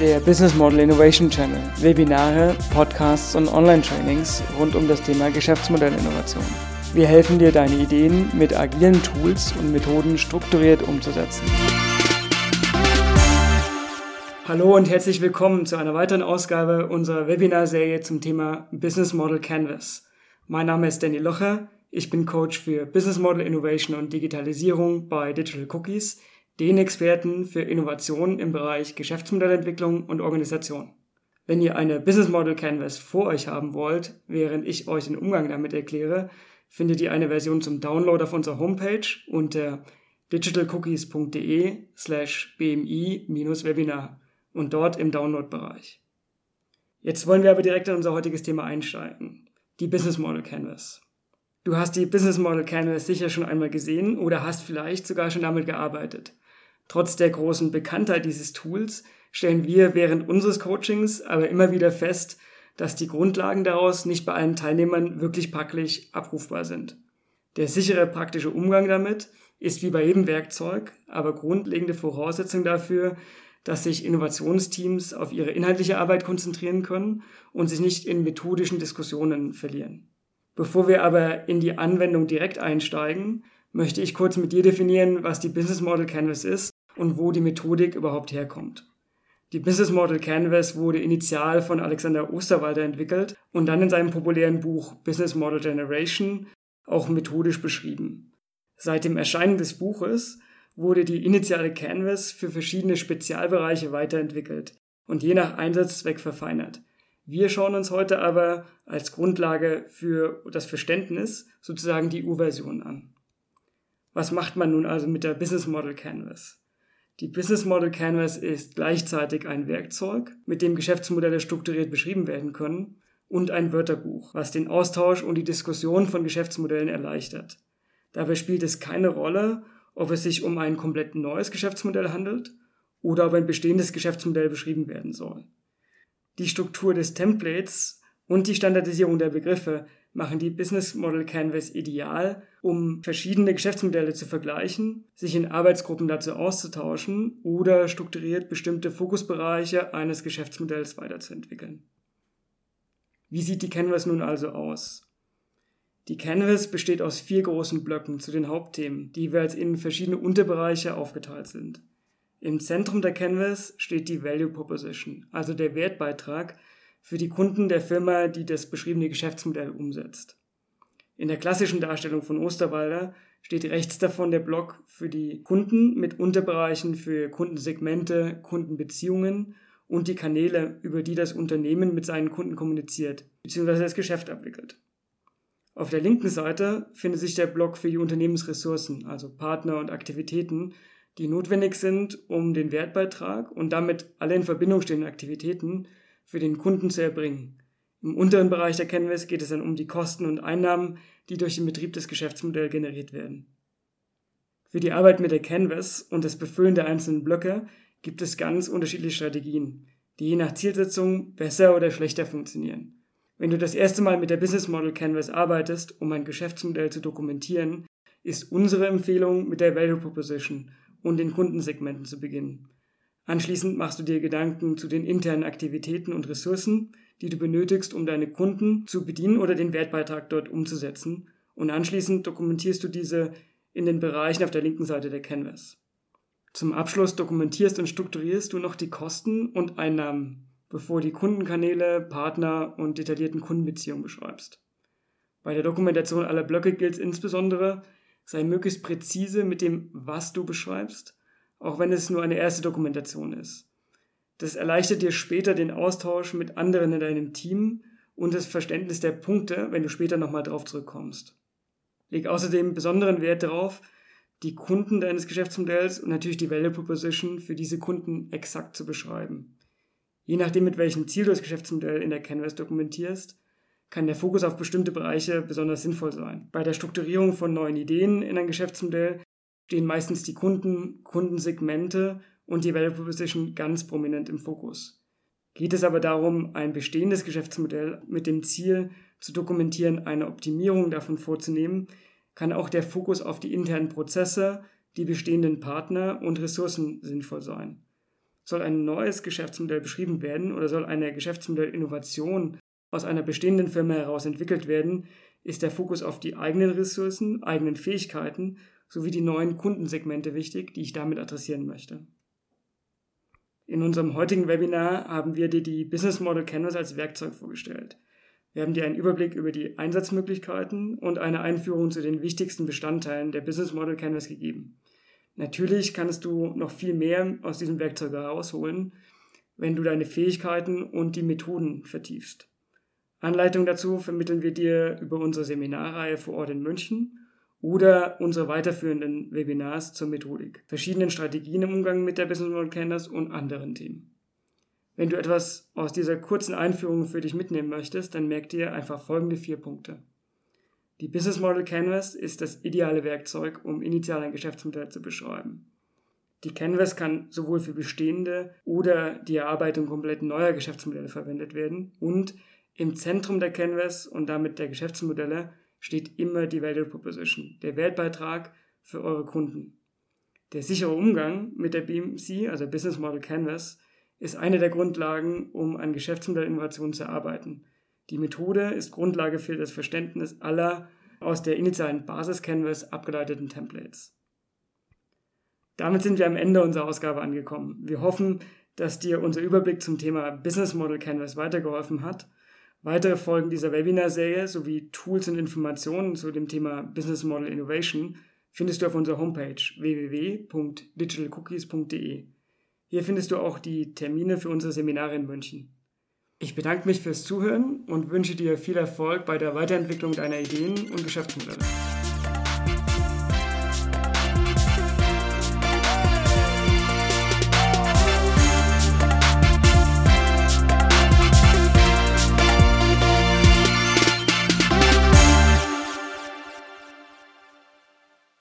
der Business Model Innovation Channel. Webinare, Podcasts und Online-Trainings rund um das Thema Geschäftsmodellinnovation. Wir helfen dir, deine Ideen mit agilen Tools und Methoden strukturiert umzusetzen. Hallo und herzlich willkommen zu einer weiteren Ausgabe unserer Webinarserie zum Thema Business Model Canvas. Mein Name ist Danny Locher. Ich bin Coach für Business Model Innovation und Digitalisierung bei Digital Cookies den Experten für Innovation im Bereich Geschäftsmodellentwicklung und Organisation. Wenn ihr eine Business Model Canvas vor euch haben wollt, während ich euch den Umgang damit erkläre, findet ihr eine Version zum Download auf unserer Homepage unter digitalcookies.de slash bmi-webinar und dort im Download-Bereich. Jetzt wollen wir aber direkt in unser heutiges Thema einsteigen, die Business Model Canvas. Du hast die Business Model Canvas sicher schon einmal gesehen oder hast vielleicht sogar schon damit gearbeitet. Trotz der großen Bekanntheit dieses Tools stellen wir während unseres Coachings aber immer wieder fest, dass die Grundlagen daraus nicht bei allen Teilnehmern wirklich praktisch abrufbar sind. Der sichere praktische Umgang damit ist wie bei jedem Werkzeug aber grundlegende Voraussetzung dafür, dass sich Innovationsteams auf ihre inhaltliche Arbeit konzentrieren können und sich nicht in methodischen Diskussionen verlieren. Bevor wir aber in die Anwendung direkt einsteigen, möchte ich kurz mit dir definieren, was die Business Model Canvas ist und wo die Methodik überhaupt herkommt. Die Business Model Canvas wurde initial von Alexander Osterwalder entwickelt und dann in seinem populären Buch Business Model Generation auch methodisch beschrieben. Seit dem Erscheinen des Buches wurde die initiale Canvas für verschiedene Spezialbereiche weiterentwickelt und je nach Einsatzzweck verfeinert. Wir schauen uns heute aber als Grundlage für das Verständnis sozusagen die U-Version an. Was macht man nun also mit der Business Model Canvas? Die Business Model Canvas ist gleichzeitig ein Werkzeug, mit dem Geschäftsmodelle strukturiert beschrieben werden können, und ein Wörterbuch, was den Austausch und die Diskussion von Geschäftsmodellen erleichtert. Dabei spielt es keine Rolle, ob es sich um ein komplett neues Geschäftsmodell handelt oder ob ein bestehendes Geschäftsmodell beschrieben werden soll. Die Struktur des Templates und die Standardisierung der Begriffe machen die Business Model Canvas ideal, um verschiedene Geschäftsmodelle zu vergleichen, sich in Arbeitsgruppen dazu auszutauschen oder strukturiert bestimmte Fokusbereiche eines Geschäftsmodells weiterzuentwickeln. Wie sieht die Canvas nun also aus? Die Canvas besteht aus vier großen Blöcken zu den Hauptthemen, die jeweils in verschiedene Unterbereiche aufgeteilt sind. Im Zentrum der Canvas steht die Value Proposition, also der Wertbeitrag, für die Kunden der Firma, die das beschriebene Geschäftsmodell umsetzt. In der klassischen Darstellung von Osterwalder steht rechts davon der Block für die Kunden mit Unterbereichen für Kundensegmente, Kundenbeziehungen und die Kanäle, über die das Unternehmen mit seinen Kunden kommuniziert bzw. das Geschäft abwickelt. Auf der linken Seite findet sich der Block für die Unternehmensressourcen, also Partner und Aktivitäten, die notwendig sind, um den Wertbeitrag und damit alle in Verbindung stehenden Aktivitäten für den Kunden zu erbringen. Im unteren Bereich der Canvas geht es dann um die Kosten und Einnahmen, die durch den Betrieb des Geschäftsmodells generiert werden. Für die Arbeit mit der Canvas und das Befüllen der einzelnen Blöcke gibt es ganz unterschiedliche Strategien, die je nach Zielsetzung besser oder schlechter funktionieren. Wenn du das erste Mal mit der Business Model Canvas arbeitest, um ein Geschäftsmodell zu dokumentieren, ist unsere Empfehlung mit der Value Proposition und den Kundensegmenten zu beginnen. Anschließend machst du dir Gedanken zu den internen Aktivitäten und Ressourcen, die du benötigst, um deine Kunden zu bedienen oder den Wertbeitrag dort umzusetzen. Und anschließend dokumentierst du diese in den Bereichen auf der linken Seite der Canvas. Zum Abschluss dokumentierst und strukturierst du noch die Kosten und Einnahmen, bevor die Kundenkanäle, Partner und detaillierten Kundenbeziehungen beschreibst. Bei der Dokumentation aller Blöcke gilt insbesondere, sei möglichst präzise mit dem, was du beschreibst auch wenn es nur eine erste Dokumentation ist. Das erleichtert dir später den Austausch mit anderen in deinem Team und das Verständnis der Punkte, wenn du später nochmal drauf zurückkommst. Leg außerdem besonderen Wert darauf, die Kunden deines Geschäftsmodells und natürlich die Value Proposition für diese Kunden exakt zu beschreiben. Je nachdem, mit welchem Ziel du das Geschäftsmodell in der Canvas dokumentierst, kann der Fokus auf bestimmte Bereiche besonders sinnvoll sein. Bei der Strukturierung von neuen Ideen in ein Geschäftsmodell stehen meistens die Kunden, Kundensegmente und die Value Proposition ganz prominent im Fokus. Geht es aber darum, ein bestehendes Geschäftsmodell mit dem Ziel zu dokumentieren, eine Optimierung davon vorzunehmen, kann auch der Fokus auf die internen Prozesse, die bestehenden Partner und Ressourcen sinnvoll sein. Soll ein neues Geschäftsmodell beschrieben werden oder soll eine Geschäftsmodellinnovation aus einer bestehenden Firma heraus entwickelt werden, ist der Fokus auf die eigenen Ressourcen, eigenen Fähigkeiten sowie die neuen Kundensegmente wichtig, die ich damit adressieren möchte. In unserem heutigen Webinar haben wir dir die Business Model Canvas als Werkzeug vorgestellt. Wir haben dir einen Überblick über die Einsatzmöglichkeiten und eine Einführung zu den wichtigsten Bestandteilen der Business Model Canvas gegeben. Natürlich kannst du noch viel mehr aus diesem Werkzeug herausholen, wenn du deine Fähigkeiten und die Methoden vertiefst. Anleitung dazu vermitteln wir dir über unsere Seminarreihe vor Ort in München oder unsere weiterführenden Webinars zur Methodik, verschiedenen Strategien im Umgang mit der Business Model Canvas und anderen Themen. Wenn du etwas aus dieser kurzen Einführung für dich mitnehmen möchtest, dann merk dir einfach folgende vier Punkte. Die Business Model Canvas ist das ideale Werkzeug, um initial ein Geschäftsmodell zu beschreiben. Die Canvas kann sowohl für bestehende oder die Erarbeitung komplett neuer Geschäftsmodelle verwendet werden und im Zentrum der Canvas und damit der Geschäftsmodelle steht immer die Value Proposition, der Wertbeitrag für eure Kunden. Der sichere Umgang mit der BMC, also Business Model Canvas, ist eine der Grundlagen, um an Geschäftsmodellinnovationen zu arbeiten. Die Methode ist Grundlage für das Verständnis aller aus der initialen Basis-Canvas abgeleiteten Templates. Damit sind wir am Ende unserer Ausgabe angekommen. Wir hoffen, dass dir unser Überblick zum Thema Business Model Canvas weitergeholfen hat Weitere Folgen dieser Webinar-Serie sowie Tools und Informationen zu dem Thema Business Model Innovation findest du auf unserer Homepage www.digitalcookies.de. Hier findest du auch die Termine für unsere Seminare in München. Ich bedanke mich fürs Zuhören und wünsche dir viel Erfolg bei der Weiterentwicklung deiner Ideen und Geschäftsmodelle.